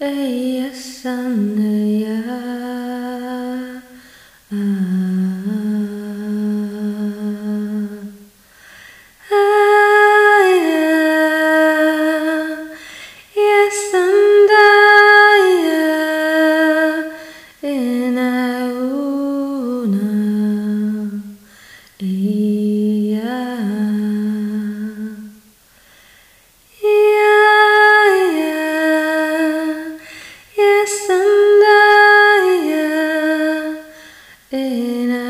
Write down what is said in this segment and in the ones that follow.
Öja sanna jag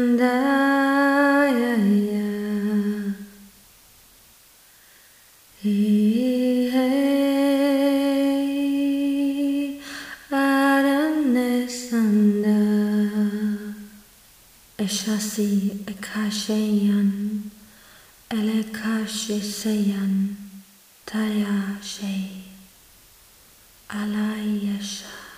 yesanda ya ya Hey, Aranesanda Eshasi Ekashayan Elekashisayan Tayashe Alayasha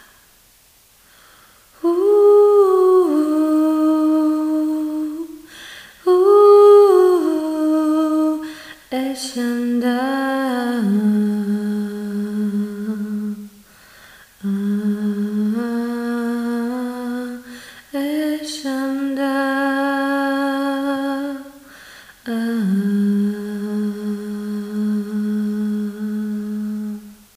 love.